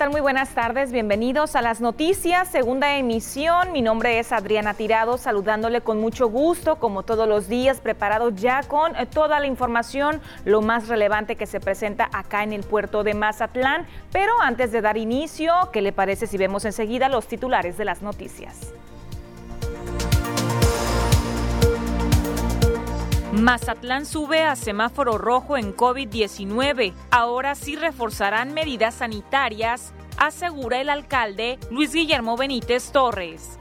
Hola, ¿qué tal? Muy buenas tardes. Bienvenidos a las noticias, segunda emisión. Mi nombre es Adriana Tirado, saludándole con mucho gusto, como todos los días, preparado ya con eh, toda la información, lo más relevante que se presenta acá en el puerto de Mazatlán. Pero antes de dar inicio, ¿qué le parece si vemos enseguida los titulares de las noticias? Mazatlán sube a semáforo rojo en COVID-19. Ahora sí reforzarán medidas sanitarias, asegura el alcalde Luis Guillermo Benítez Torres.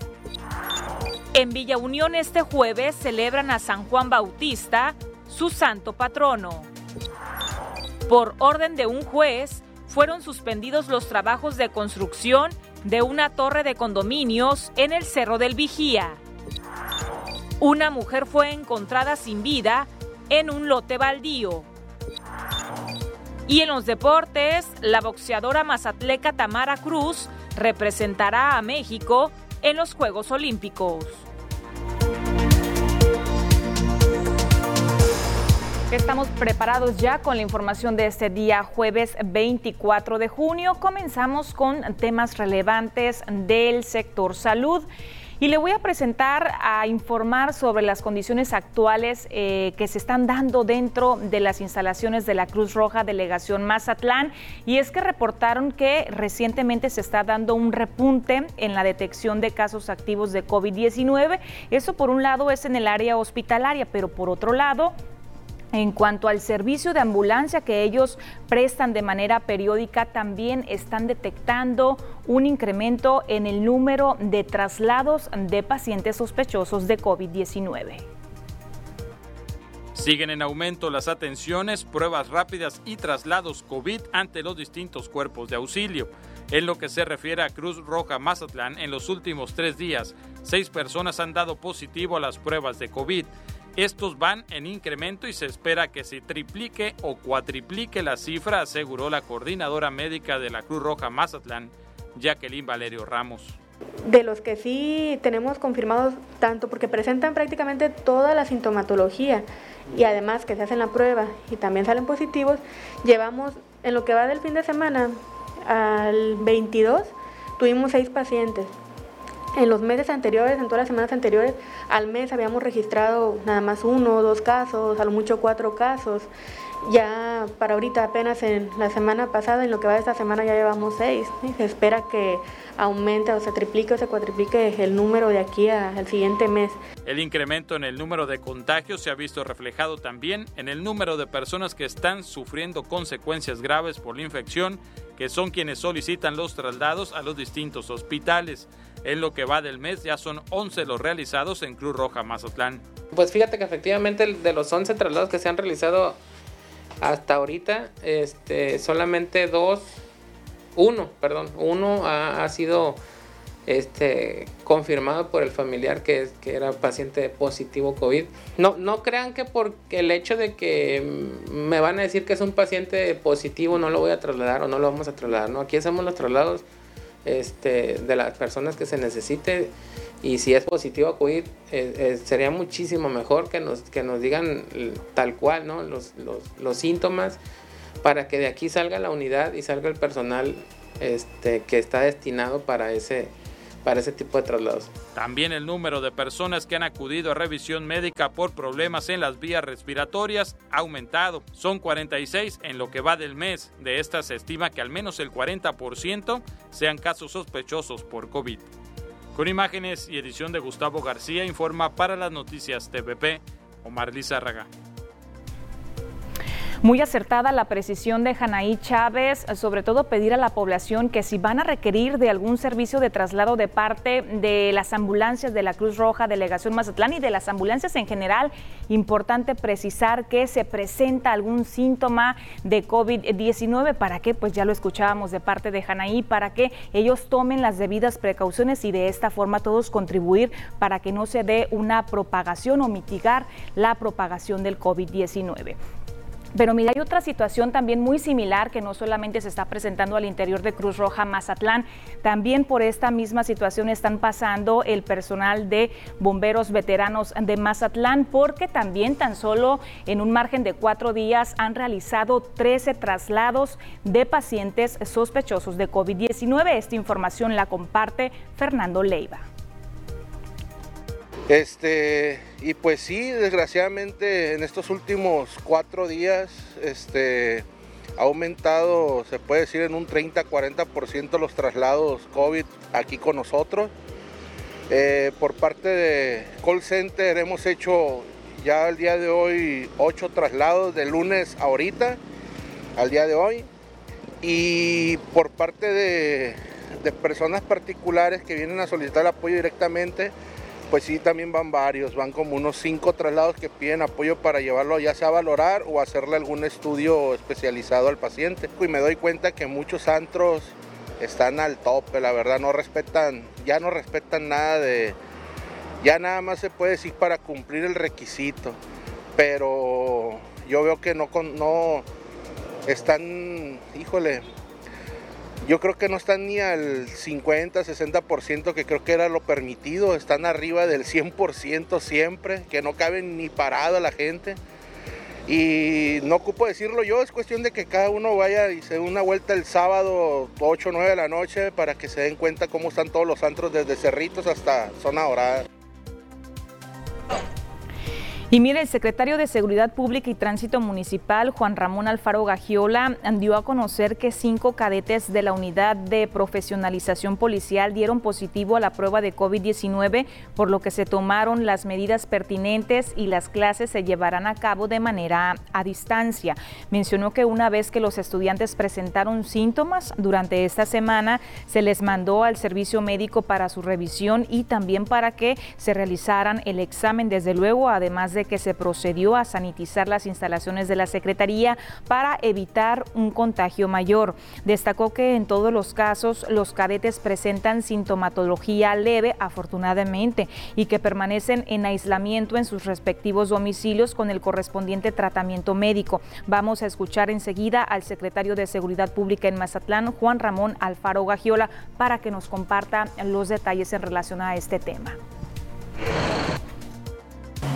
En Villa Unión este jueves celebran a San Juan Bautista, su santo patrono. Por orden de un juez, fueron suspendidos los trabajos de construcción de una torre de condominios en el Cerro del Vigía. Una mujer fue encontrada sin vida en un lote baldío. Y en los deportes, la boxeadora mazatleca Tamara Cruz representará a México en los Juegos Olímpicos. Estamos preparados ya con la información de este día jueves 24 de junio. Comenzamos con temas relevantes del sector salud. Y le voy a presentar a informar sobre las condiciones actuales eh, que se están dando dentro de las instalaciones de la Cruz Roja Delegación Mazatlán. Y es que reportaron que recientemente se está dando un repunte en la detección de casos activos de COVID-19. Eso por un lado es en el área hospitalaria, pero por otro lado en cuanto al servicio de ambulancia que ellos prestan de manera periódica, también están detectando un incremento en el número de traslados de pacientes sospechosos de COVID-19. Siguen en aumento las atenciones, pruebas rápidas y traslados COVID ante los distintos cuerpos de auxilio. En lo que se refiere a Cruz Roja Mazatlán, en los últimos tres días, seis personas han dado positivo a las pruebas de COVID. Estos van en incremento y se espera que se triplique o cuatriplique la cifra, aseguró la coordinadora médica de la Cruz Roja Mazatlán, Jacqueline Valerio Ramos. De los que sí tenemos confirmados tanto porque presentan prácticamente toda la sintomatología y además que se hacen la prueba y también salen positivos, llevamos en lo que va del fin de semana al 22 tuvimos seis pacientes en los meses anteriores, en todas las semanas anteriores, al mes habíamos registrado nada más uno o dos casos, a lo mucho cuatro casos. Ya para ahorita apenas en la semana pasada, en lo que va de esta semana ya llevamos seis. Se espera que aumente o se triplique o se cuatriplique el número de aquí al siguiente mes. El incremento en el número de contagios se ha visto reflejado también en el número de personas que están sufriendo consecuencias graves por la infección, que son quienes solicitan los traslados a los distintos hospitales. En lo que va del mes ya son 11 los realizados en Cruz Roja Mazatlán. Pues fíjate que efectivamente de los 11 traslados que se han realizado hasta ahorita, este, solamente dos, uno, perdón, uno ha, sido este, confirmado por el familiar que, que, era paciente positivo COVID. No, no crean que por el hecho de que me van a decir que es un paciente positivo no lo voy a trasladar o no lo vamos a trasladar. No, aquí hacemos los traslados este, de las personas que se necesite y si es positivo a COVID, eh, eh, sería muchísimo mejor que nos, que nos digan tal cual ¿no? los, los, los, síntomas para que de aquí salga la unidad y salga el personal este, que está destinado para ese, para ese tipo de traslados. También el número de personas que han acudido a revisión médica por problemas en las vías respiratorias ha aumentado. Son 46 en lo que va del mes. De estas se estima que al menos el 40% sean casos sospechosos por COVID. Con imágenes y edición de Gustavo García informa para las noticias TVP Omar Lizárraga. Muy acertada la precisión de Janaí Chávez, sobre todo pedir a la población que si van a requerir de algún servicio de traslado de parte de las ambulancias de la Cruz Roja, Delegación Mazatlán y de las ambulancias en general, importante precisar que se presenta algún síntoma de COVID-19 para que, pues ya lo escuchábamos de parte de Janaí, para que ellos tomen las debidas precauciones y de esta forma todos contribuir para que no se dé una propagación o mitigar la propagación del COVID-19. Pero mira, hay otra situación también muy similar que no solamente se está presentando al interior de Cruz Roja Mazatlán, también por esta misma situación están pasando el personal de bomberos veteranos de Mazatlán, porque también tan solo en un margen de cuatro días han realizado 13 traslados de pacientes sospechosos de COVID-19. Esta información la comparte Fernando Leiva. Este, y pues sí, desgraciadamente en estos últimos cuatro días, este, ha aumentado, se puede decir, en un 30-40% los traslados COVID aquí con nosotros. Eh, por parte de Call Center hemos hecho ya al día de hoy ocho traslados de lunes a ahorita, al día de hoy. Y por parte de, de personas particulares que vienen a solicitar apoyo directamente, pues sí, también van varios, van como unos cinco traslados que piden apoyo para llevarlo ya sea a valorar o hacerle algún estudio especializado al paciente. Y me doy cuenta que muchos antros están al tope, la verdad, no respetan, ya no respetan nada de, ya nada más se puede decir para cumplir el requisito, pero yo veo que no, no están, híjole, yo creo que no están ni al 50, 60% que creo que era lo permitido, están arriba del 100% siempre, que no caben ni parada la gente. Y no ocupo decirlo yo, es cuestión de que cada uno vaya y se dé una vuelta el sábado 8 o 9 de la noche para que se den cuenta cómo están todos los antros desde Cerritos hasta Zona Dorada. Y mire, el secretario de Seguridad Pública y Tránsito Municipal, Juan Ramón Alfaro Gagiola, dio a conocer que cinco cadetes de la Unidad de Profesionalización Policial dieron positivo a la prueba de COVID-19, por lo que se tomaron las medidas pertinentes y las clases se llevarán a cabo de manera a distancia. Mencionó que una vez que los estudiantes presentaron síntomas durante esta semana, se les mandó al servicio médico para su revisión y también para que se realizaran el examen, desde luego, además de que se procedió a sanitizar las instalaciones de la Secretaría para evitar un contagio mayor. Destacó que en todos los casos los cadetes presentan sintomatología leve, afortunadamente, y que permanecen en aislamiento en sus respectivos domicilios con el correspondiente tratamiento médico. Vamos a escuchar enseguida al secretario de Seguridad Pública en Mazatlán, Juan Ramón Alfaro Gagiola, para que nos comparta los detalles en relación a este tema.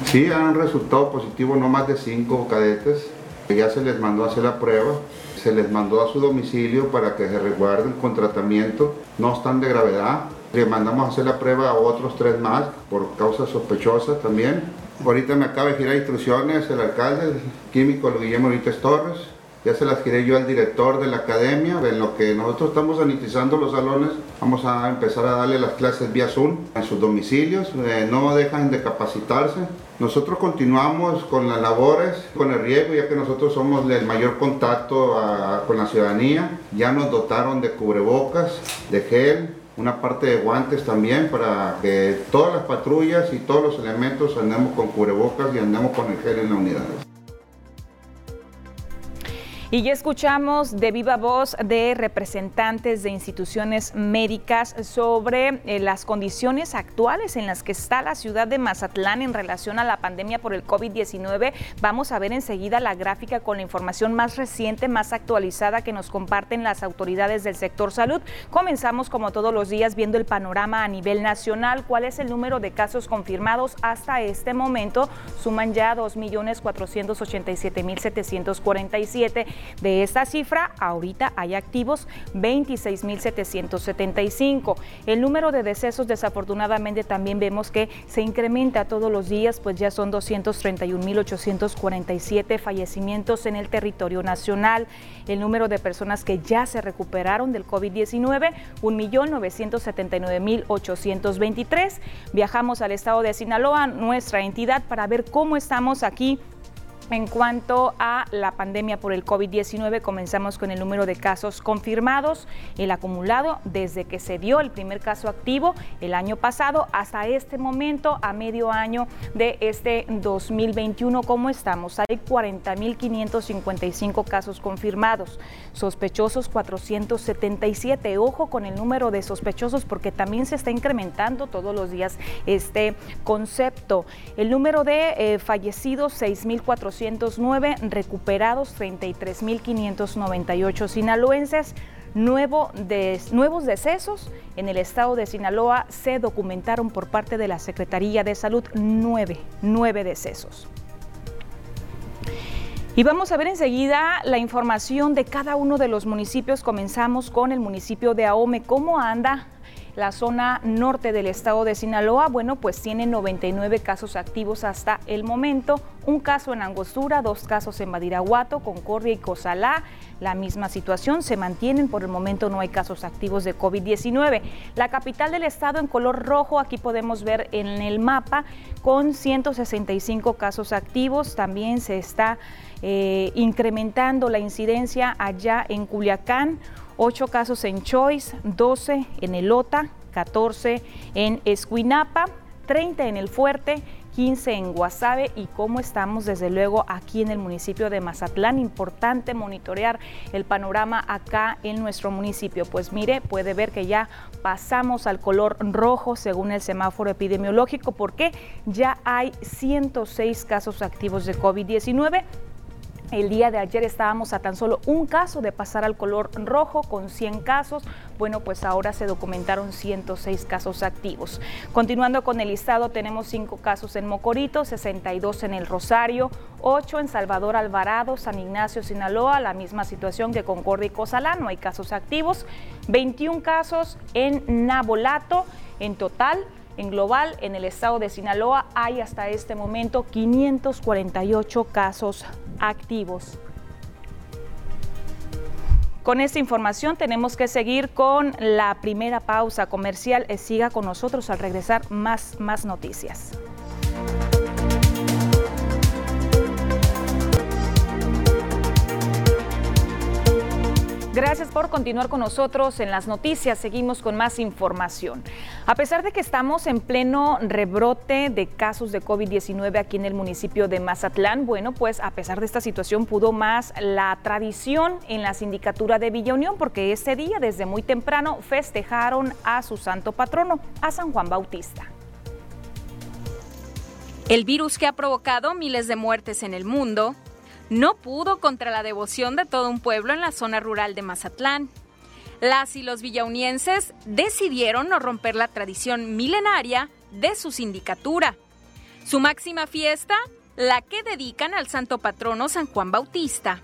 Sí, han resultado positivos no más de cinco cadetes. Ya se les mandó a hacer la prueba, se les mandó a su domicilio para que se resguarden con tratamiento. No están de gravedad. Le mandamos a hacer la prueba a otros tres más por causas sospechosas también. Ahorita me acaba de girar instrucciones el alcalde, el químico Guillermo Benítez Torres, ya se las giré yo al director de la academia. En lo que nosotros estamos sanitizando los salones, vamos a empezar a darle las clases vía Zoom en sus domicilios. Eh, no dejan de capacitarse. Nosotros continuamos con las labores, con el riesgo, ya que nosotros somos el mayor contacto con la ciudadanía. Ya nos dotaron de cubrebocas, de gel, una parte de guantes también para que todas las patrullas y todos los elementos andemos con cubrebocas y andemos con el gel en la unidad. Y ya escuchamos de viva voz de representantes de instituciones médicas sobre eh, las condiciones actuales en las que está la ciudad de Mazatlán en relación a la pandemia por el COVID-19. Vamos a ver enseguida la gráfica con la información más reciente, más actualizada que nos comparten las autoridades del sector salud. Comenzamos como todos los días viendo el panorama a nivel nacional. ¿Cuál es el número de casos confirmados hasta este momento? Suman ya 2.487.747 de esta cifra, ahorita hay activos 26.775. El número de decesos desafortunadamente también vemos que se incrementa todos los días, pues ya son 231.847 fallecimientos en el territorio nacional. El número de personas que ya se recuperaron del COVID-19, 1.979.823. Viajamos al estado de Sinaloa, nuestra entidad, para ver cómo estamos aquí en cuanto a la pandemia por el COVID-19, comenzamos con el número de casos confirmados, el acumulado desde que se dio el primer caso activo el año pasado hasta este momento, a medio año de este 2021. ¿Cómo estamos? Hay 40.555 casos confirmados, sospechosos 477. Ojo con el número de sospechosos porque también se está incrementando todos los días este concepto. El número de eh, fallecidos, 6.400 409, recuperados 33.598 sinaloenses. Nuevo de, nuevos decesos en el estado de Sinaloa se documentaron por parte de la Secretaría de Salud, nueve, nueve decesos. Y vamos a ver enseguida la información de cada uno de los municipios. Comenzamos con el municipio de Ahome. ¿Cómo anda la zona norte del estado de Sinaloa, bueno, pues tiene 99 casos activos hasta el momento, un caso en Angostura, dos casos en Badiraguato, Concordia y Cozalá. La misma situación se mantienen, por el momento no hay casos activos de COVID-19. La capital del estado en color rojo, aquí podemos ver en el mapa, con 165 casos activos, también se está eh, incrementando la incidencia allá en Culiacán 8 casos en Choice, 12 en Elota, 14 en Escuinapa, 30 en El Fuerte, 15 en Guasave y cómo estamos desde luego aquí en el municipio de Mazatlán. Importante monitorear el panorama acá en nuestro municipio. Pues mire, puede ver que ya pasamos al color rojo según el semáforo epidemiológico porque ya hay 106 casos activos de COVID-19 el día de ayer estábamos a tan solo un caso de pasar al color rojo con 100 casos. Bueno, pues ahora se documentaron 106 casos activos. Continuando con el listado, tenemos 5 casos en Mocorito, 62 en El Rosario, 8 en Salvador Alvarado, San Ignacio, Sinaloa, la misma situación que Concordia y Cozalá, no hay casos activos, 21 casos en Nabolato, en total en global, en el estado de Sinaloa hay hasta este momento 548 casos activos. Con esta información tenemos que seguir con la primera pausa comercial. Siga con nosotros al regresar más, más noticias. Gracias por continuar con nosotros en las noticias. Seguimos con más información. A pesar de que estamos en pleno rebrote de casos de COVID-19 aquí en el municipio de Mazatlán, bueno, pues a pesar de esta situación pudo más la tradición en la sindicatura de Villa Unión porque ese día desde muy temprano festejaron a su santo patrono, a San Juan Bautista. El virus que ha provocado miles de muertes en el mundo no pudo contra la devoción de todo un pueblo en la zona rural de Mazatlán. Las y los villaunienses decidieron no romper la tradición milenaria de su sindicatura. Su máxima fiesta, la que dedican al santo patrono San Juan Bautista.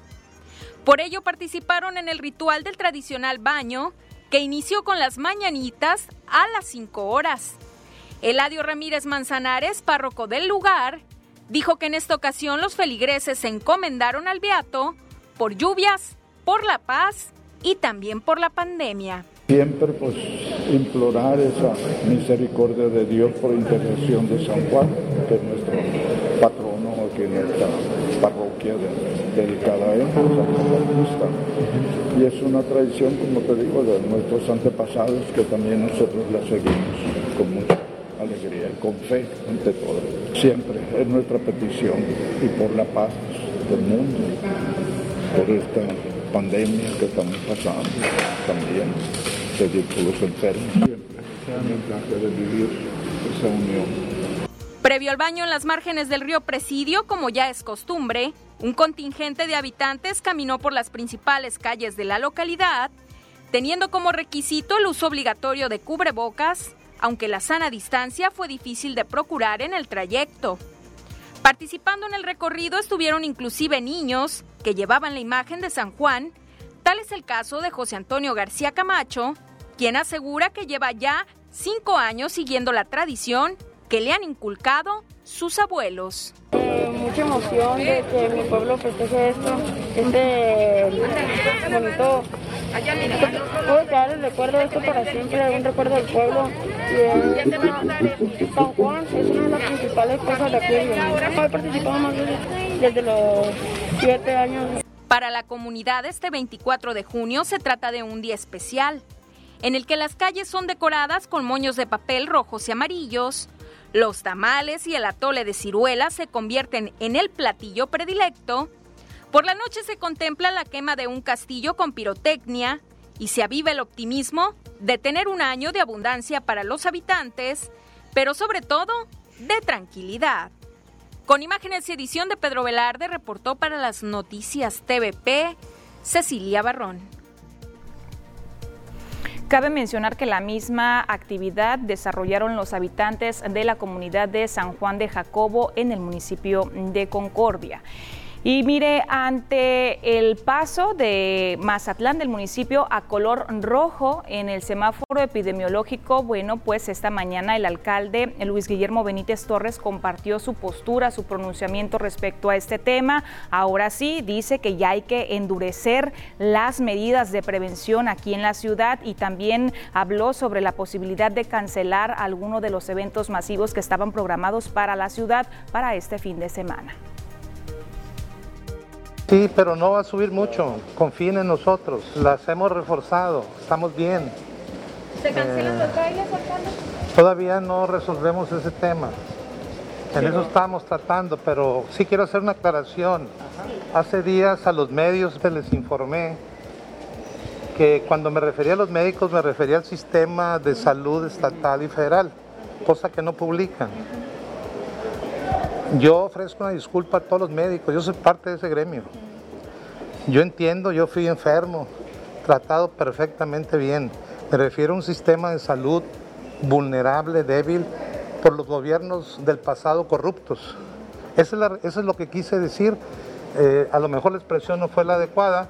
Por ello participaron en el ritual del tradicional baño, que inició con las mañanitas a las 5 horas. Eladio Ramírez Manzanares, párroco del lugar, dijo que en esta ocasión los feligreses se encomendaron al Beato por lluvias, por la paz y también por la pandemia. Siempre pues implorar esa misericordia de Dios por intercesión de San Juan, que es nuestro patrono aquí en esta parroquia dedicada a él, Y es una tradición, como te digo, de nuestros antepasados que también nosotros la seguimos con mucha alegría y con fe ante todo. Siempre es nuestra petición y por la paz del mundo, por esta pandemia que estamos pasando también, pedir por los enfermos, siempre el de vivir esa unión. Previo al baño en las márgenes del río Presidio, como ya es costumbre, un contingente de habitantes caminó por las principales calles de la localidad, teniendo como requisito el uso obligatorio de cubrebocas, aunque la sana distancia fue difícil de procurar en el trayecto. Participando en el recorrido estuvieron inclusive niños que llevaban la imagen de San Juan. Tal es el caso de José Antonio García Camacho, quien asegura que lleva ya cinco años siguiendo la tradición que le han inculcado sus abuelos. Eh, mucha emoción de que mi pueblo festeje esto, este. Puedo quedar el recuerdo de esto para siempre, un recuerdo del pueblo. San Juan es una de las principales cosas de aquí. He participado más desde los siete años. Para la comunidad este 24 de junio se trata de un día especial, en el que las calles son decoradas con moños de papel rojos y amarillos, los tamales y el atole de ciruela se convierten en el platillo predilecto. Por la noche se contempla la quema de un castillo con pirotecnia y se aviva el optimismo de tener un año de abundancia para los habitantes, pero sobre todo de tranquilidad. Con imágenes y edición de Pedro Velarde, reportó para las noticias TVP Cecilia Barrón. Cabe mencionar que la misma actividad desarrollaron los habitantes de la comunidad de San Juan de Jacobo en el municipio de Concordia. Y mire, ante el paso de Mazatlán del municipio a color rojo en el semáforo epidemiológico, bueno, pues esta mañana el alcalde Luis Guillermo Benítez Torres compartió su postura, su pronunciamiento respecto a este tema. Ahora sí, dice que ya hay que endurecer las medidas de prevención aquí en la ciudad y también habló sobre la posibilidad de cancelar algunos de los eventos masivos que estaban programados para la ciudad para este fin de semana. Sí, pero no va a subir mucho. Confíen en nosotros. Las hemos reforzado. Estamos bien. ¿Se cancelan los bailes, alcalde? Todavía no resolvemos ese tema. En eso estamos tratando, pero sí quiero hacer una aclaración. Hace días a los medios les informé que cuando me refería a los médicos me refería al sistema de salud estatal y federal, cosa que no publican. Yo ofrezco una disculpa a todos los médicos, yo soy parte de ese gremio. Yo entiendo, yo fui enfermo, tratado perfectamente bien. Me refiero a un sistema de salud vulnerable, débil, por los gobiernos del pasado corruptos. Eso es, lo que quise decir. Eh, a lo mejor la expresión no fue la adecuada,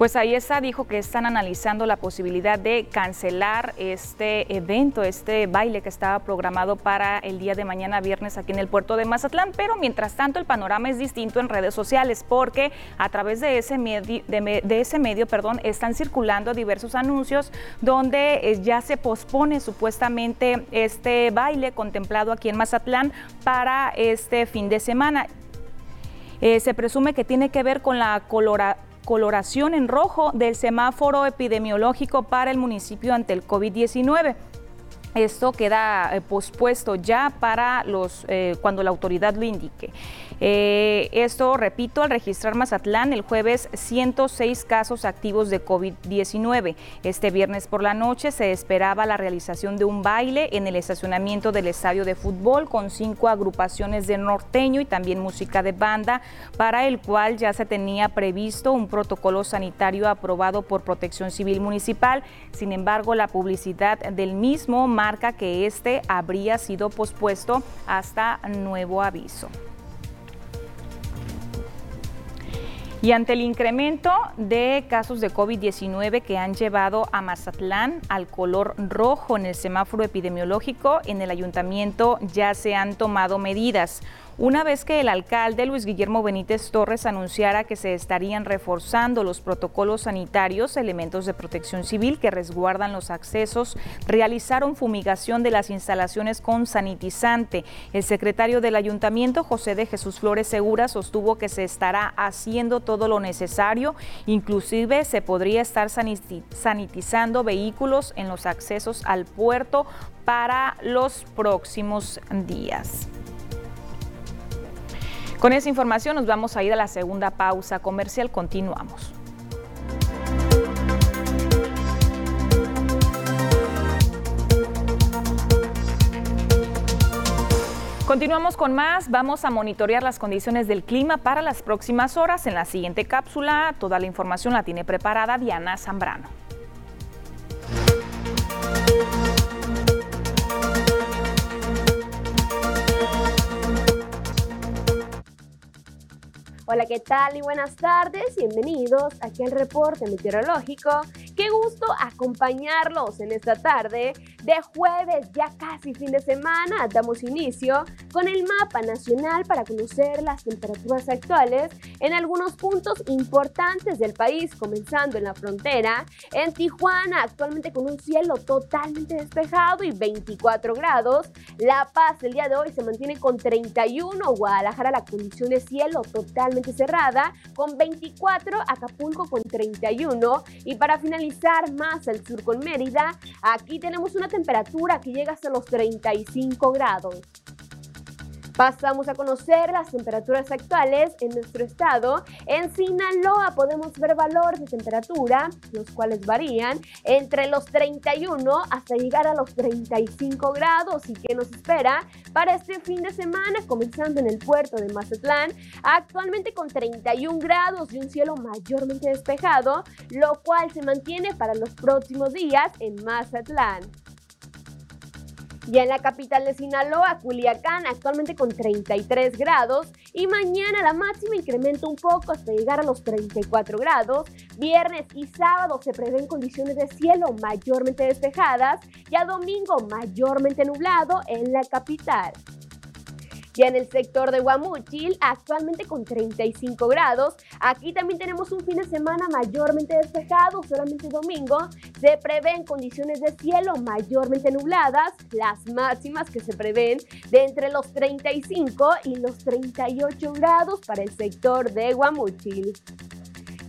pues ahí está, dijo que están analizando la posibilidad de cancelar este evento, este baile que estaba programado para el día de mañana viernes aquí en el puerto de Mazatlán, pero mientras tanto el panorama es distinto en redes sociales porque a través de ese medio, de, ese medio perdón, están circulando diversos anuncios donde eh, ya se pospone supuestamente este baile contemplado aquí en Mazatlán para este fin de semana. Eh, se presume que tiene que ver con la coloración coloración en rojo del semáforo epidemiológico para el municipio ante el COVID-19. Esto queda eh, pospuesto ya para los eh, cuando la autoridad lo indique. Eh, esto, repito, al registrar Mazatlán el jueves 106 casos activos de COVID-19. Este viernes por la noche se esperaba la realización de un baile en el estacionamiento del estadio de fútbol con cinco agrupaciones de norteño y también música de banda, para el cual ya se tenía previsto un protocolo sanitario aprobado por Protección Civil Municipal. Sin embargo, la publicidad del mismo marca que este habría sido pospuesto hasta nuevo aviso. Y ante el incremento de casos de COVID-19 que han llevado a Mazatlán al color rojo en el semáforo epidemiológico, en el ayuntamiento ya se han tomado medidas una vez que el alcalde Luis Guillermo Benítez Torres anunciara que se estarían reforzando los protocolos sanitarios, elementos de protección civil que resguardan los accesos realizaron fumigación de las instalaciones con sanitizante. El secretario del ayuntamiento, José de Jesús Flores Segura, sostuvo que se estará haciendo todo lo necesario, inclusive se podría estar sanitizando vehículos en los accesos al puerto para los próximos días. Con esa información nos vamos a ir a la segunda pausa comercial. Continuamos. Continuamos con más. Vamos a monitorear las condiciones del clima para las próximas horas. En la siguiente cápsula, toda la información la tiene preparada Diana Zambrano. Hola, ¿qué tal y buenas tardes? Bienvenidos aquí al reporte meteorológico. Qué gusto acompañarlos en esta tarde de jueves, ya casi fin de semana. Damos inicio con el mapa nacional para conocer las temperaturas actuales en algunos puntos importantes del país, comenzando en la frontera, en Tijuana, actualmente con un cielo totalmente despejado y 24 grados. La Paz el día de hoy se mantiene con 31, Guadalajara la condición de cielo cerrada, con 24, Acapulco con 31 y para finalizar más al sur con Mérida, aquí tenemos una temperatura que llega hasta los 35 grados. Pasamos a conocer las temperaturas actuales en nuestro estado. En Sinaloa podemos ver valores de temperatura, los cuales varían entre los 31 hasta llegar a los 35 grados. ¿Y qué nos espera para este fin de semana? Comenzando en el puerto de Mazatlán, actualmente con 31 grados y un cielo mayormente despejado, lo cual se mantiene para los próximos días en Mazatlán. Ya en la capital de Sinaloa, Culiacán, actualmente con 33 grados y mañana la máxima incrementa un poco hasta llegar a los 34 grados. Viernes y sábado se prevén condiciones de cielo mayormente despejadas y a domingo mayormente nublado en la capital. Ya en el sector de Guamuchil, actualmente con 35 grados, aquí también tenemos un fin de semana mayormente despejado, solamente domingo. Se prevén condiciones de cielo mayormente nubladas, las máximas que se prevén de entre los 35 y los 38 grados para el sector de Guamuchil.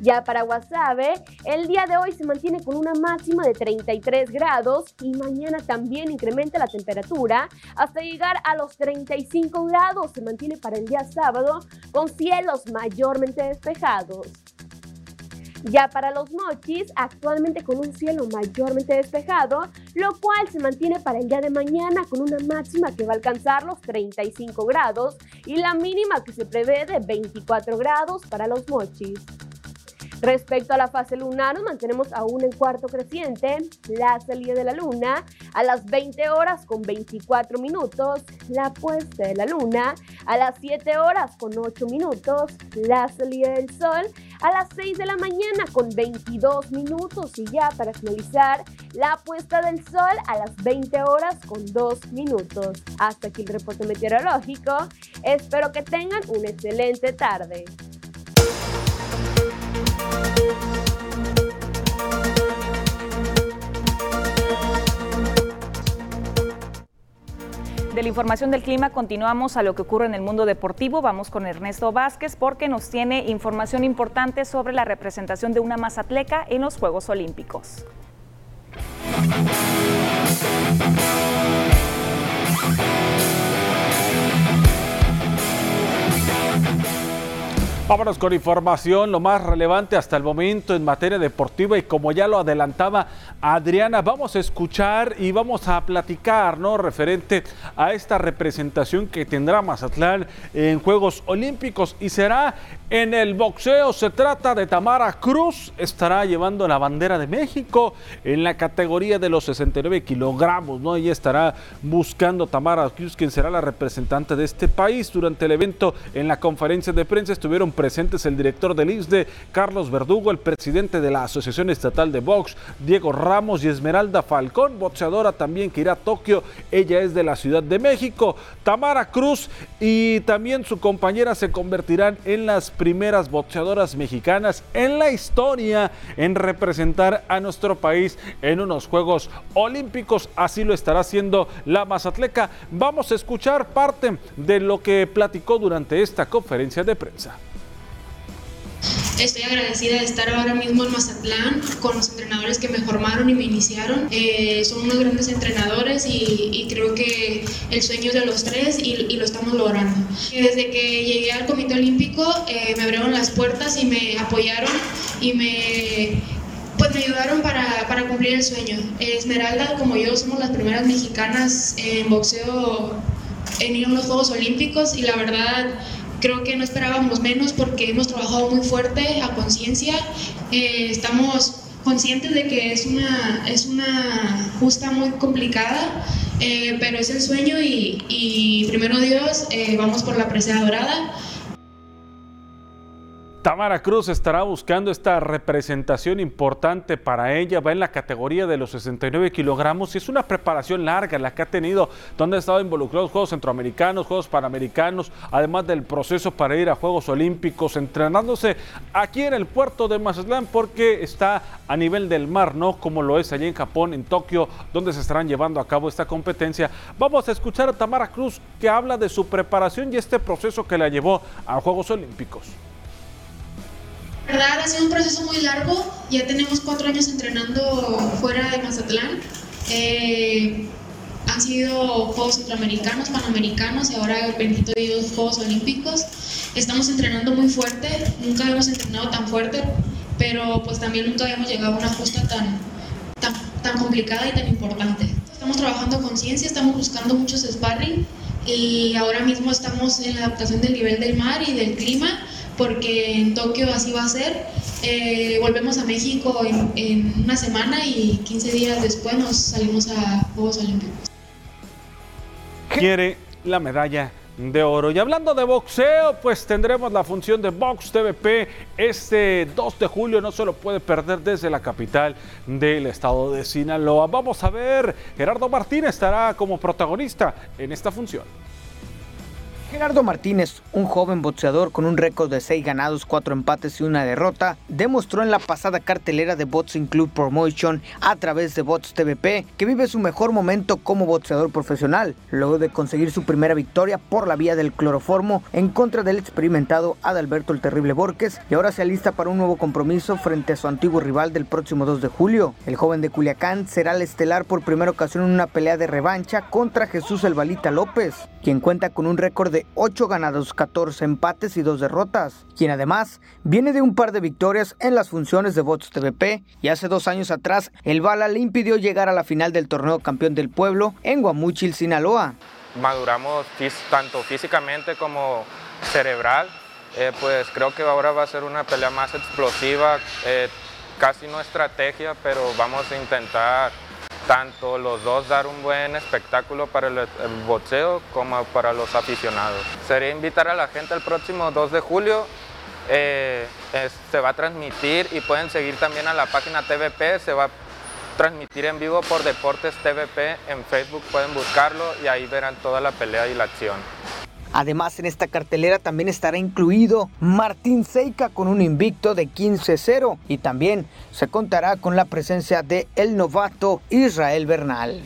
Ya para Guasave, el día de hoy se mantiene con una máxima de 33 grados y mañana también incrementa la temperatura hasta llegar a los 35 grados. Se mantiene para el día sábado con cielos mayormente despejados. Ya para los mochis, actualmente con un cielo mayormente despejado, lo cual se mantiene para el día de mañana con una máxima que va a alcanzar los 35 grados y la mínima que se prevé de 24 grados para los mochis. Respecto a la fase lunar, nos mantenemos aún en cuarto creciente. La salida de la luna a las 20 horas con 24 minutos. La puesta de la luna a las 7 horas con 8 minutos. La salida del sol a las 6 de la mañana con 22 minutos. Y ya para finalizar, la puesta del sol a las 20 horas con 2 minutos. Hasta aquí el reporte meteorológico. Espero que tengan una excelente tarde. La información del clima continuamos a lo que ocurre en el mundo deportivo. Vamos con Ernesto Vázquez porque nos tiene información importante sobre la representación de una mazatleca en los Juegos Olímpicos. Vámonos con información, lo más relevante hasta el momento en materia deportiva y como ya lo adelantaba Adriana, vamos a escuchar y vamos a platicar, ¿no? Referente a esta representación que tendrá Mazatlán en Juegos Olímpicos y será en el boxeo. Se trata de Tamara Cruz, estará llevando la bandera de México en la categoría de los 69 kilogramos, ¿no? Ella estará buscando Tamara Cruz, quien será la representante de este país. Durante el evento en la conferencia de prensa estuvieron presentes el director del ISDE, Carlos Verdugo, el presidente de la Asociación Estatal de Box, Diego Ramos y Esmeralda Falcón, boxeadora también que irá a Tokio. Ella es de la Ciudad de México. Tamara Cruz y también su compañera se convertirán en las primeras boxeadoras mexicanas en la historia en representar a nuestro país en unos Juegos Olímpicos. Así lo estará haciendo la Mazatleca. Vamos a escuchar parte de lo que platicó durante esta conferencia de prensa. Estoy agradecida de estar ahora mismo en Mazatlán con los entrenadores que me formaron y me iniciaron. Eh, son unos grandes entrenadores y, creo que el sueño es de los tres y, lo estamos logrando. Desde que llegué al Comité Olímpico eh, me abrieron las puertas y me apoyaron y me pues me ayudaron para, para, cumplir el sueño. Esmeralda, como yo, somos las primeras mexicanas en boxeo en ir a los Juegos Olímpicos y la verdad Creo que no esperábamos menos porque hemos trabajado muy fuerte a conciencia. Eh, estamos conscientes de que es una, es una justa muy complicada, eh, pero es el sueño y, y primero Dios, eh, vamos por la presea dorada. Tamara Cruz estará buscando esta representación importante para ella, va en la categoría de los 69 kilogramos y es una preparación larga la que ha tenido, donde ha estado involucrados Juegos Centroamericanos, Juegos Panamericanos, además del proceso para ir a Juegos Olímpicos, entrenándose aquí en el puerto de Mazatlán porque está a nivel del mar, no como lo es allí en Japón, en Tokio, donde se estarán llevando a cabo esta competencia. Vamos a escuchar a Tamara Cruz que habla de su preparación y este proceso que la llevó a Juegos Olímpicos verdad ha sido un proceso muy largo, ya tenemos cuatro años entrenando fuera de Mazatlán. Eh, han sido Juegos Centroamericanos, Panamericanos y ahora, bendito Dios, Juegos Olímpicos. Estamos entrenando muy fuerte, nunca habíamos entrenado tan fuerte, pero pues también nunca habíamos llegado a una justa tan, tan, tan complicada y tan importante. Estamos trabajando con ciencia, estamos buscando muchos sparring y ahora mismo estamos en la adaptación del nivel del mar y del clima porque en Tokio así va a ser. Eh, volvemos a México en, en, una semana y 15 días después nos salimos a Juegos Olímpicos. Quiere la medalla de oro. Y hablando de boxeo, pues tendremos la función de Box TVP este 2 de julio. No se lo puede perder desde la capital del estado de Sinaloa. Vamos a ver, Gerardo Martínez estará como protagonista en esta función. Gerardo Martínez, un joven boxeador con un récord de 6 ganados, 4 empates y una derrota, demostró en la pasada cartelera de Boxing Club Promotion a través de Bots TVP que vive su mejor momento como boxeador profesional, luego de conseguir su primera victoria por la vía del cloroformo en contra del experimentado Adalberto el Terrible Borges y ahora se alista para un nuevo compromiso frente a su antiguo rival del próximo 2 de julio. El joven de Culiacán será el estelar por primera ocasión en una pelea de revancha contra Jesús Elbalita López, quien cuenta con un récord de 8 ganados, 14 empates y 2 derrotas, quien además viene de un par de victorias en las funciones de Bots TVP y hace dos años atrás el Bala le impidió llegar a la final del torneo campeón del pueblo en Guamuchil, Sinaloa. Maduramos tanto físicamente como cerebral, eh, pues creo que ahora va a ser una pelea más explosiva, eh, casi no estrategia, pero vamos a intentar tanto los dos dar un buen espectáculo para el, boxeo como para los aficionados. Sería invitar a la gente el próximo 2 de julio. Eh, se va a transmitir y pueden seguir también a la página TVP, se va a transmitir en vivo por Deportes TVP en Facebook, pueden buscarlo y ahí verán toda la pelea y la acción. Además, en esta cartelera también estará incluido Martín Seika con un invicto de 15-0 y también se contará con la presencia de el novato Israel Bernal.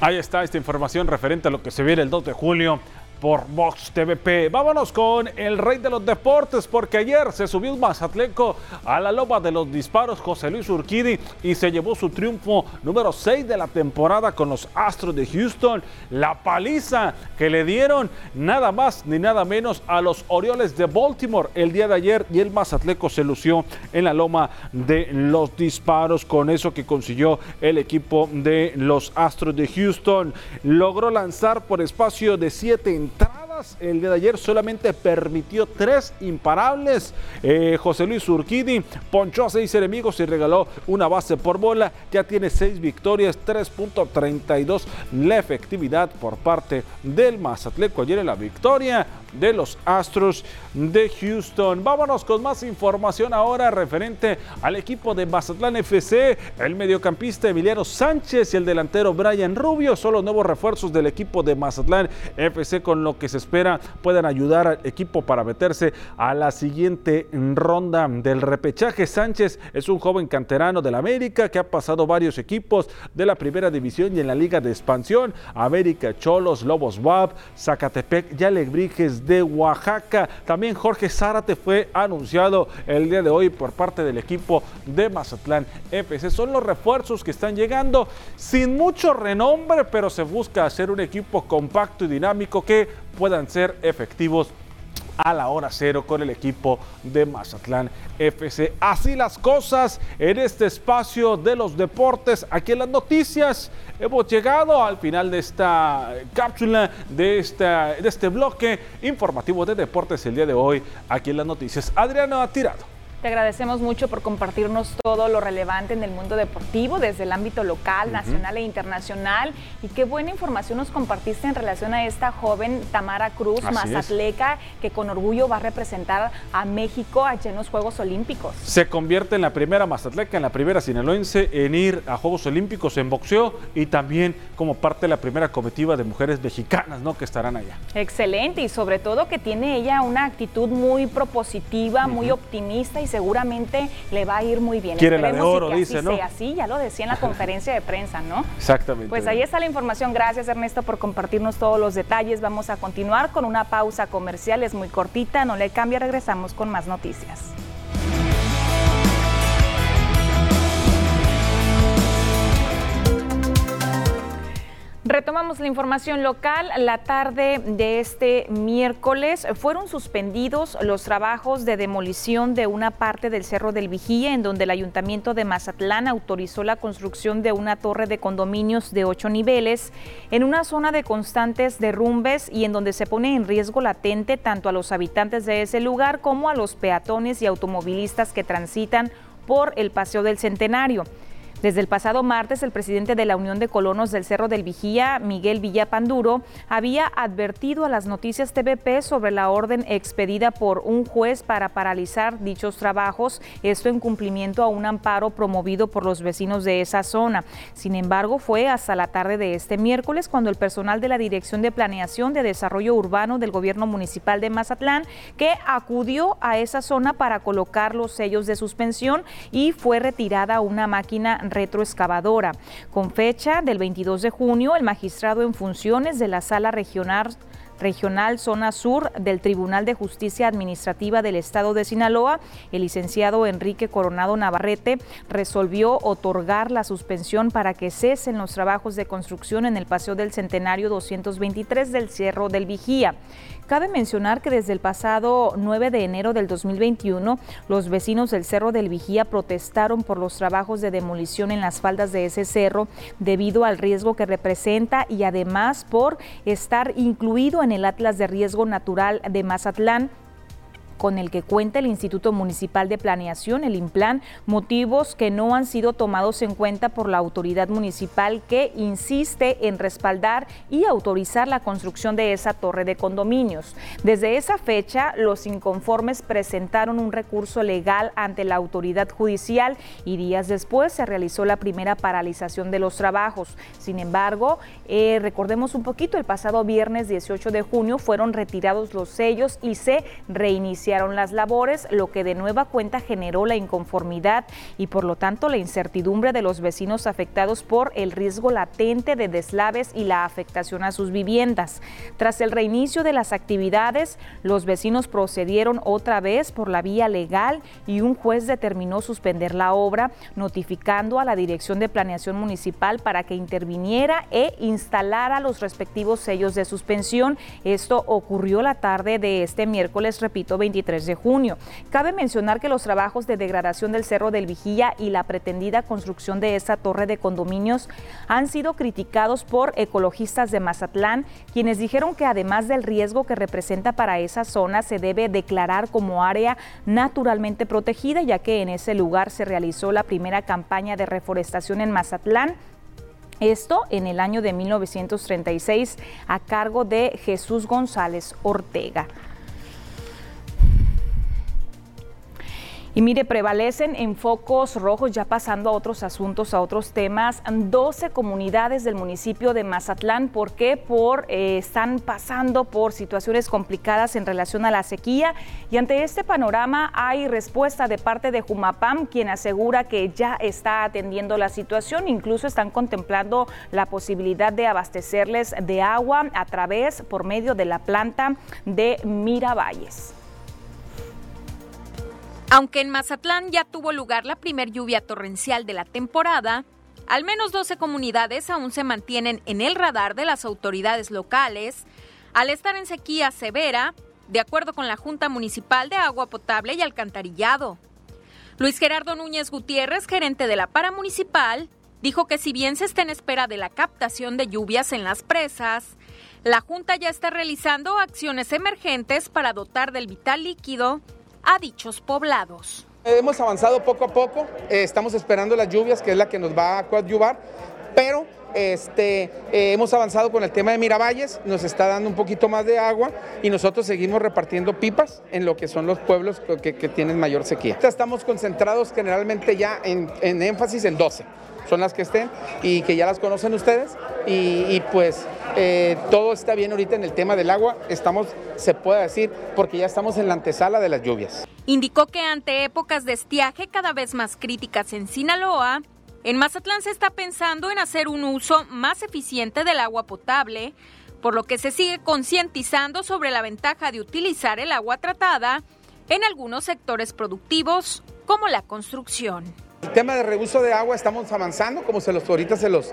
Ahí está esta información referente a lo que se viene el 2 de julio por Vox TVP. Vámonos con el rey de los deportes, porque ayer se subió un mazatleco a la loba de los disparos, José Luis Urquidi, y se llevó su triunfo número 6 de la temporada con los Astros de Houston. La paliza que le dieron nada más ni nada menos a los Orioles de Baltimore el día de ayer, y el mazatleco se lució en la loma de los disparos con eso que consiguió el equipo de los Astros de Houston. Logró lanzar por espacio de 7 entradas. El día de ayer solamente permitió tres imparables. Eh, José Luis Urquidi ponchó a seis enemigos y regaló una base por bola. Ya tiene seis victorias, 3.32 la efectividad por parte del Mazatleco. Ayer en la victoria de los Astros de Houston. Vámonos con más información ahora referente al equipo de Mazatlán FC. El mediocampista Emiliano Sánchez y el delantero Brian Rubio son los nuevos refuerzos del equipo de Mazatlán FC con lo que se espera puedan ayudar al equipo para meterse a la siguiente ronda del repechaje. Sánchez es un joven canterano del América que ha pasado varios equipos de la primera división y en la liga de expansión. América, Cholos, Lobos WAP, Zacatepec y Alebrijes de Oaxaca. También Jorge Zárate fue anunciado el día de hoy por parte del equipo de Mazatlán FC. Son los refuerzos que están llegando sin mucho renombre, pero se busca hacer un equipo compacto y dinámico que puedan ser efectivos a la hora cero con el equipo de Mazatlán FC. Así las cosas en este espacio de los deportes. Aquí en las noticias hemos llegado al final de esta cápsula, de, esta, de este bloque informativo de deportes el día de hoy aquí en las noticias. Adriano ha tirado. Te agradecemos mucho por compartirnos todo lo relevante en el mundo deportivo, desde el ámbito local, nacional e internacional. Y qué buena información nos compartiste en relación a esta joven Tamara Cruz, mazatleca, que con orgullo va a representar a México allá en los Juegos Olímpicos. Se convierte en la primera mazatleca, en la primera sinaloense en ir a Juegos Olímpicos en boxeo y también como parte de la primera comitiva de mujeres mexicanas, ¿no? Que estarán allá. Excelente y sobre todo que tiene ella una actitud muy propositiva, muy optimista y seguramente le va a ir muy bien. Quiere la de oro, dice, ¿no? así, ya lo decía en la conferencia de prensa, ¿no? Exactamente. Pues ahí está la información. Gracias, Ernesto, por compartirnos todos los detalles. Vamos a continuar con una pausa comercial, es muy cortita, no le cambia, regresamos con más noticias. Retomamos la información local. La tarde de este miércoles fueron suspendidos los trabajos de demolición de una parte del Cerro del Vigía, en donde el Ayuntamiento de Mazatlán autorizó la construcción de una torre de condominios de ocho niveles en una zona de constantes derrumbes y en donde se pone en riesgo latente tanto a los habitantes de ese lugar como a los peatones y automovilistas que transitan por el Paseo del Centenario. Desde el pasado martes, el presidente de la Unión de Colonos del Cerro del Vigía, Miguel Villapanduro, había advertido a las noticias TVP sobre la orden expedida por un juez para paralizar dichos trabajos, esto en cumplimiento a un amparo promovido por los vecinos de esa zona. Sin embargo, fue hasta la tarde de este miércoles cuando el personal de la Dirección de Planeación de Desarrollo Urbano del Gobierno Municipal de Mazatlán, que acudió a esa zona para colocar los sellos de suspensión y fue retirada una máquina retroexcavadora. Con fecha del 22 de junio, el magistrado en funciones de la Sala Regional Regional Zona Sur del Tribunal de Justicia Administrativa del Estado de Sinaloa, el licenciado Enrique Coronado Navarrete resolvió otorgar la suspensión para que cesen los trabajos de construcción en el Paseo del Centenario 223 del Cerro del Vigía. Cabe mencionar que desde el pasado 9 de enero del 2021, los vecinos del Cerro del Vigía protestaron por los trabajos de demolición en las faldas de ese cerro debido al riesgo que representa y además por estar incluido en el Atlas de Riesgo Natural de Mazatlán con el que cuenta el Instituto Municipal de Planeación, el IMPLAN, motivos que no han sido tomados en cuenta por la autoridad municipal que insiste en respaldar y autorizar la construcción de esa torre de condominios. Desde esa fecha, los inconformes presentaron un recurso legal ante la autoridad judicial y días después se realizó la primera paralización de los trabajos. Sin embargo, eh, recordemos un poquito, el pasado viernes 18 de junio fueron retirados los sellos y se reinició las labores, lo que de nueva cuenta generó la inconformidad y por lo tanto la incertidumbre de los vecinos afectados por el riesgo latente de deslaves y la afectación a sus viviendas. Tras el reinicio de las actividades, los vecinos procedieron otra vez por la vía legal y un juez determinó suspender la obra, notificando a la Dirección de Planeación Municipal para que interviniera e instalara los respectivos sellos de suspensión. Esto ocurrió la tarde de este miércoles, repito, 20 de junio. Cabe mencionar que los trabajos de degradación del Cerro del Vigía y la pretendida construcción de esta torre de condominios han sido criticados por ecologistas de Mazatlán, quienes dijeron que además del riesgo que representa para esa zona, se debe declarar como área naturalmente protegida, ya que en ese lugar se realizó la primera campaña de reforestación en Mazatlán esto en el año de 1936 a cargo de Jesús González Ortega. Y mire, prevalecen en focos rojos, ya pasando a otros asuntos, a otros temas, 12 comunidades del municipio de Mazatlán. ¿Por qué? Por, eh, están pasando por situaciones complicadas en relación a la sequía. Y ante este panorama hay respuesta de parte de Jumapam, quien asegura que ya está atendiendo la situación. Incluso están contemplando la posibilidad de abastecerles de agua a través, por medio de la planta de Miravalles. Aunque en Mazatlán ya tuvo lugar la primer lluvia torrencial de la temporada, al menos 12 comunidades aún se mantienen en el radar de las autoridades locales al estar en sequía severa, de acuerdo con la Junta Municipal de Agua Potable y Alcantarillado. Luis Gerardo Núñez Gutiérrez, gerente de la Paramunicipal, dijo que si bien se está en espera de la captación de lluvias en las presas, la Junta ya está realizando acciones emergentes para dotar del vital líquido a dichos poblados. Hemos avanzado poco a poco, eh, estamos esperando las lluvias, que es la que nos va a coadyuvar, pero este, eh, hemos avanzado con el tema de Miravalles, nos está dando un poquito más de agua y nosotros seguimos repartiendo pipas en lo que son los pueblos que, tienen mayor sequía. Estamos concentrados generalmente ya en, en énfasis en 12 son las que estén y que ya las conocen ustedes. Y, pues eh, todo está bien ahorita en el tema del agua, estamos, se puede decir, porque ya estamos en la antesala de las lluvias. Indicó que ante épocas de estiaje cada vez más críticas en Sinaloa, en Mazatlán se está pensando en hacer un uso más eficiente del agua potable, por lo que se sigue concientizando sobre la ventaja de utilizar el agua tratada en algunos sectores productivos como la construcción. El tema de reuso de agua estamos avanzando, como se los ahorita se los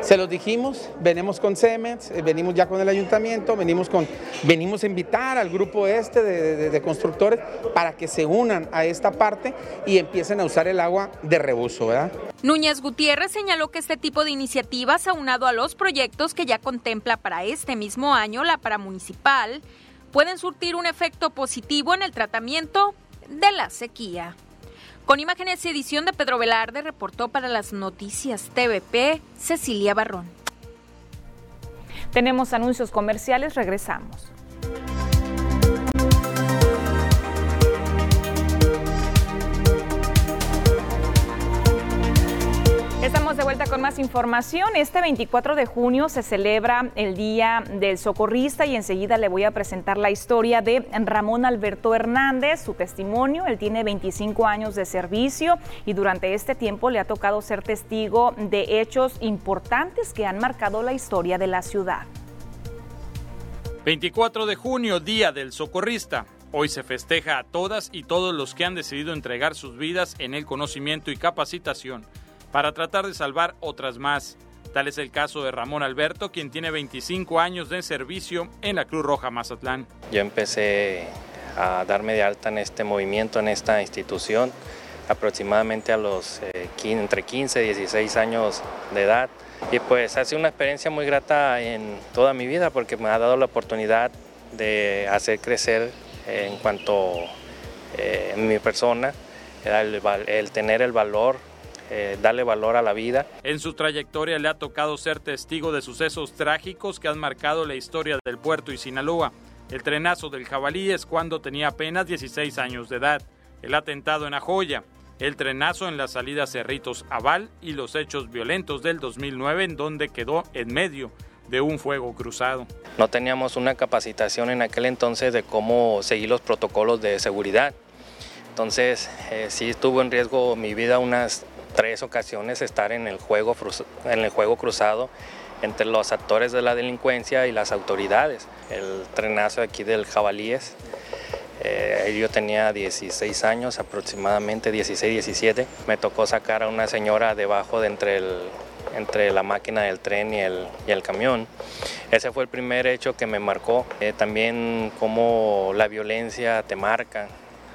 Se los dijimos, venimos con CEMEX, eh, venimos ya con el ayuntamiento, venimos, con, venimos a invitar al grupo este de, constructores para que se unan a esta parte y empiecen a usar el agua de rebuso, ¿verdad? Núñez Gutiérrez señaló que este tipo de iniciativas, aunado a los proyectos que ya contempla para este mismo año la paramunicipal, pueden surtir un efecto positivo en el tratamiento de la sequía. Con imágenes y edición de Pedro Velarde, reportó para las noticias TVP Cecilia Barrón. Tenemos anuncios comerciales, regresamos. Estamos de vuelta con más información. Este 24 de junio se celebra el Día del Socorrista y enseguida le voy a presentar la historia de Ramón Alberto Hernández, su testimonio. Él tiene 25 años de servicio y durante este tiempo le ha tocado ser testigo de hechos importantes que han marcado la historia de la ciudad. 24 de junio, Día del Socorrista. Hoy se festeja a todas y todos los que han decidido entregar sus vidas en el conocimiento y capacitación para tratar de salvar otras más. Tal es el caso de Ramón Alberto, quien tiene 25 años de servicio en la Cruz Roja Mazatlán. Yo empecé a darme de alta en este movimiento, en esta institución, aproximadamente a los eh, entre 15 y 16 años de edad. Y pues ha sido una experiencia muy grata en toda mi vida porque me ha dado la oportunidad de hacer crecer en cuanto eh, mi persona, el tener el valor eh, darle valor a la vida. En su trayectoria le ha tocado ser testigo de sucesos trágicos que han marcado la historia del puerto y Sinaloa. El trenazo del jabalí es cuando tenía apenas 16 años de edad. El atentado en Ajoya. El trenazo en la salida Cerritos Aval y los hechos violentos del 2009 en donde quedó en medio de un fuego cruzado. No teníamos una capacitación en aquel entonces de cómo seguir los protocolos de seguridad. Entonces eh, sí estuvo en riesgo mi vida unas tres ocasiones estar en el juego, en el juego cruzado entre los actores de la delincuencia y las autoridades. El trenazo aquí del Jabalíes, eh, yo tenía 16 años, aproximadamente 16, 17. Me tocó sacar a una señora debajo de entre, el, entre la máquina del tren y el, y el, camión. Ese fue el primer hecho que me marcó. Eh, también cómo la violencia te marca,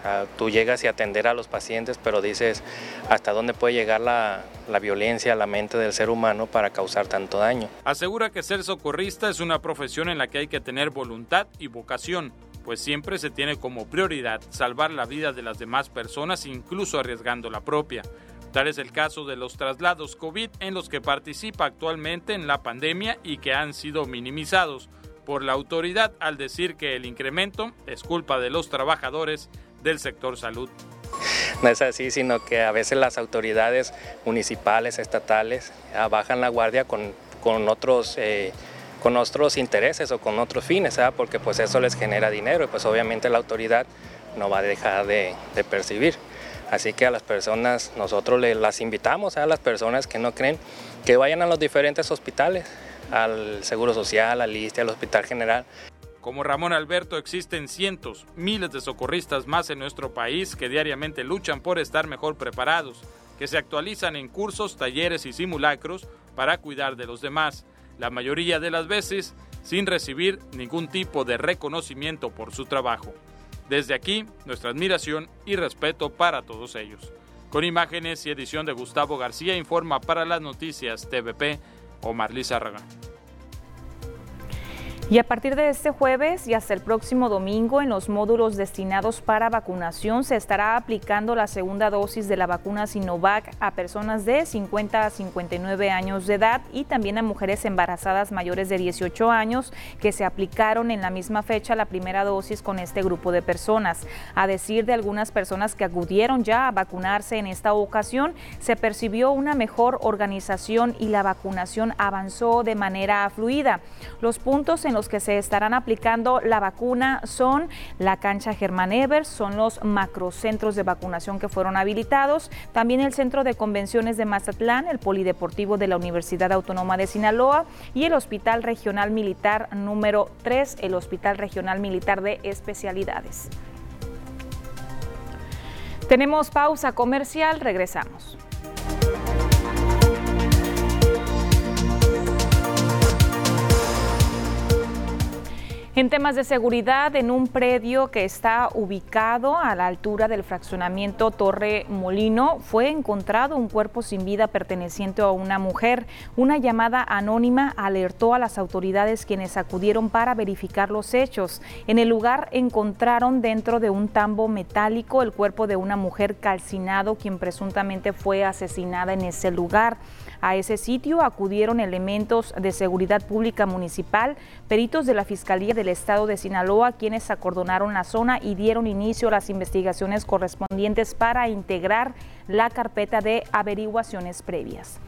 Ah, tú llegas y atender a los pacientes, pero dices hasta dónde puede llegar la, la violencia a la mente del ser humano para causar tanto daño. Asegura que ser socorrista es una profesión en la que hay que tener voluntad y vocación, pues siempre se tiene como prioridad salvar la vida de las demás personas, incluso arriesgando la propia. Tal es el caso de los traslados COVID en los que participa actualmente en la pandemia y que han sido minimizados por la autoridad al decir que el incremento es culpa de los trabajadores del sector salud. No es así, sino que a veces las autoridades municipales, estatales, bajan la guardia con, con otros... Eh, con otros intereses o con otros fines, porque pues eso les genera dinero y pues obviamente la autoridad no va a dejar de, percibir. Así que a las personas, nosotros las invitamos a las personas que no creen que vayan a los diferentes hospitales, al Seguro Social, al ISTE, al Hospital General. Como Ramón Alberto existen cientos, miles de socorristas más en nuestro país que diariamente luchan por estar mejor preparados, que se actualizan en cursos, talleres y simulacros para cuidar de los demás, la mayoría de las veces sin recibir ningún tipo de reconocimiento por su trabajo. Desde aquí, nuestra admiración y respeto para todos ellos. Con imágenes y edición de Gustavo García informa para las noticias TVP Omar Lizárraga. Y a partir de este jueves y hasta el próximo domingo, en los módulos destinados para vacunación se estará aplicando la segunda dosis de la vacuna Sinovac a personas de 50 a 59 años de edad y también a mujeres embarazadas mayores de 18 años que se aplicaron en la misma fecha la primera dosis con este grupo de personas. A decir de algunas personas que acudieron ya a vacunarse en esta ocasión, se percibió una mejor organización y la vacunación avanzó de manera fluida. Los puntos en los que se estarán aplicando la vacuna son la cancha Germán Evers, son los macrocentros de vacunación que fueron habilitados, también el Centro de Convenciones de Mazatlán, el Polideportivo de la Universidad Autónoma de Sinaloa y el Hospital Regional Militar número 3, el Hospital Regional Militar de Especialidades. Tenemos pausa comercial, regresamos. En temas de seguridad, en un predio que está ubicado a la altura del fraccionamiento Torre Molino, fue encontrado un cuerpo sin vida perteneciente a una mujer. Una llamada anónima alertó a las autoridades quienes acudieron para verificar los hechos. En el lugar encontraron dentro de un tambo metálico el cuerpo de una mujer calcinado, quien presuntamente fue asesinada en ese lugar. A ese sitio acudieron elementos de seguridad pública municipal, peritos de la Fiscalía del Estado de Sinaloa, quienes acordonaron la zona y dieron inicio a las investigaciones correspondientes para integrar la carpeta de averiguaciones previas.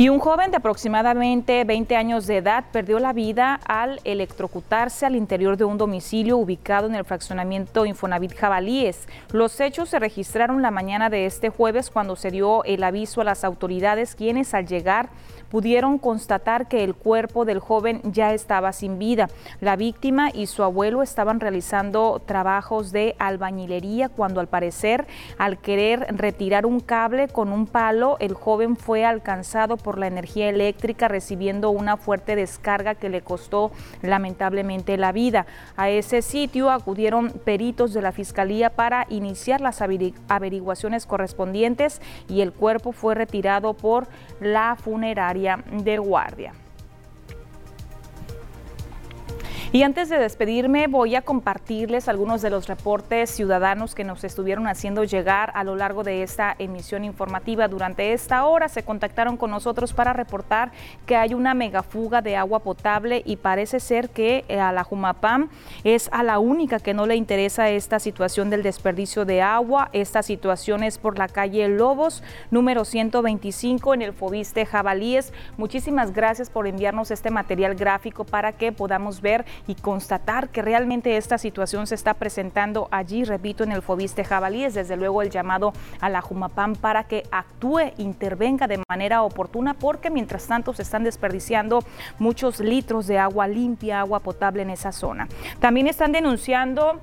Y un joven de aproximadamente 20 años de edad perdió la vida al electrocutarse al interior de un domicilio ubicado en el fraccionamiento Infonavit Jabalíes. Los hechos se registraron la mañana de este jueves cuando se dio el aviso a las autoridades quienes al llegar pudieron constatar que el cuerpo del joven ya estaba sin vida. La víctima y su abuelo estaban realizando trabajos de albañilería cuando al parecer al querer retirar un cable con un palo, el joven fue alcanzado por la energía eléctrica recibiendo una fuerte descarga que le costó lamentablemente la vida. A ese sitio acudieron peritos de la Fiscalía para iniciar las averiguaciones correspondientes y el cuerpo fue retirado por la funeraria de guardia. Y antes de despedirme, voy a compartirles algunos de los reportes ciudadanos que nos estuvieron haciendo llegar a lo largo de esta emisión informativa. Durante esta hora se contactaron con nosotros para reportar que hay una megafuga de agua potable y parece ser que eh, a la Jumapam es a la única que no le interesa esta situación del desperdicio de agua. Esta situación es por la calle Lobos, número 125 en el Fobiste Jabalíes. Muchísimas gracias por enviarnos este material gráfico para que podamos ver y constatar que realmente esta situación se está presentando allí, repito, en el Fobiste Jabalíes, desde luego el llamado a la Jumapam para que actúe, intervenga de manera oportuna, porque mientras tanto se están desperdiciando muchos litros de agua limpia, agua potable en esa zona. También están denunciando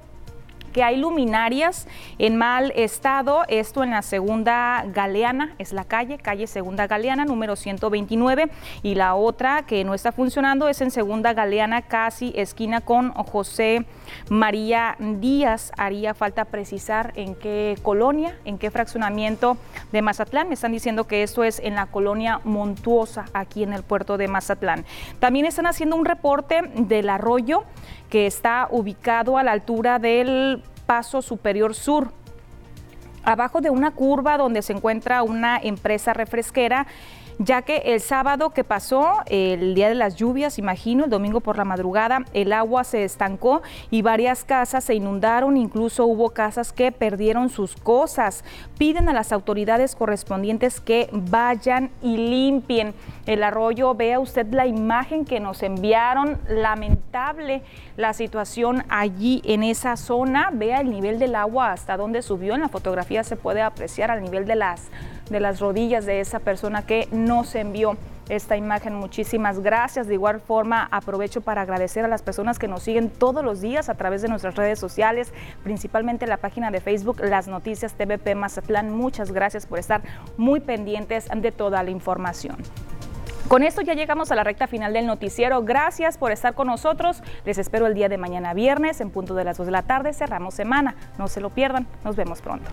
que hay luminarias en mal estado, esto en la segunda Galeana, es la calle, calle segunda Galeana, número 129, y la otra que no está funcionando es en segunda Galeana, casi esquina con José María Díaz. Haría falta precisar en qué colonia, en qué fraccionamiento de Mazatlán. Me están diciendo que esto es en la colonia Montuosa, aquí en el puerto de Mazatlán. También están haciendo un reporte del arroyo que está ubicado a la altura del Paso Superior Sur, abajo de una curva donde se encuentra una empresa refresquera ya que el sábado que pasó, el día de las lluvias, imagino, el domingo por la madrugada, el agua se estancó y varias casas se inundaron, incluso hubo casas que perdieron sus cosas. Piden a las autoridades correspondientes que vayan y limpien el arroyo. Vea usted la imagen que nos enviaron, lamentable la situación allí en esa zona. Vea el nivel del agua hasta donde subió. En la fotografía se puede apreciar al nivel de las de las rodillas de esa persona que nos envió esta imagen. Muchísimas gracias. De igual forma, aprovecho para agradecer a las personas que nos siguen todos los días a través de nuestras redes sociales, principalmente la página de Facebook, Las Noticias TVP Mazatlán. Muchas gracias por estar muy pendientes de toda la información. Con esto ya llegamos a la recta final del noticiero. Gracias por estar con nosotros. Les espero el día de mañana viernes en punto de las 2 de la tarde. Cerramos semana. No se lo pierdan. Nos vemos pronto.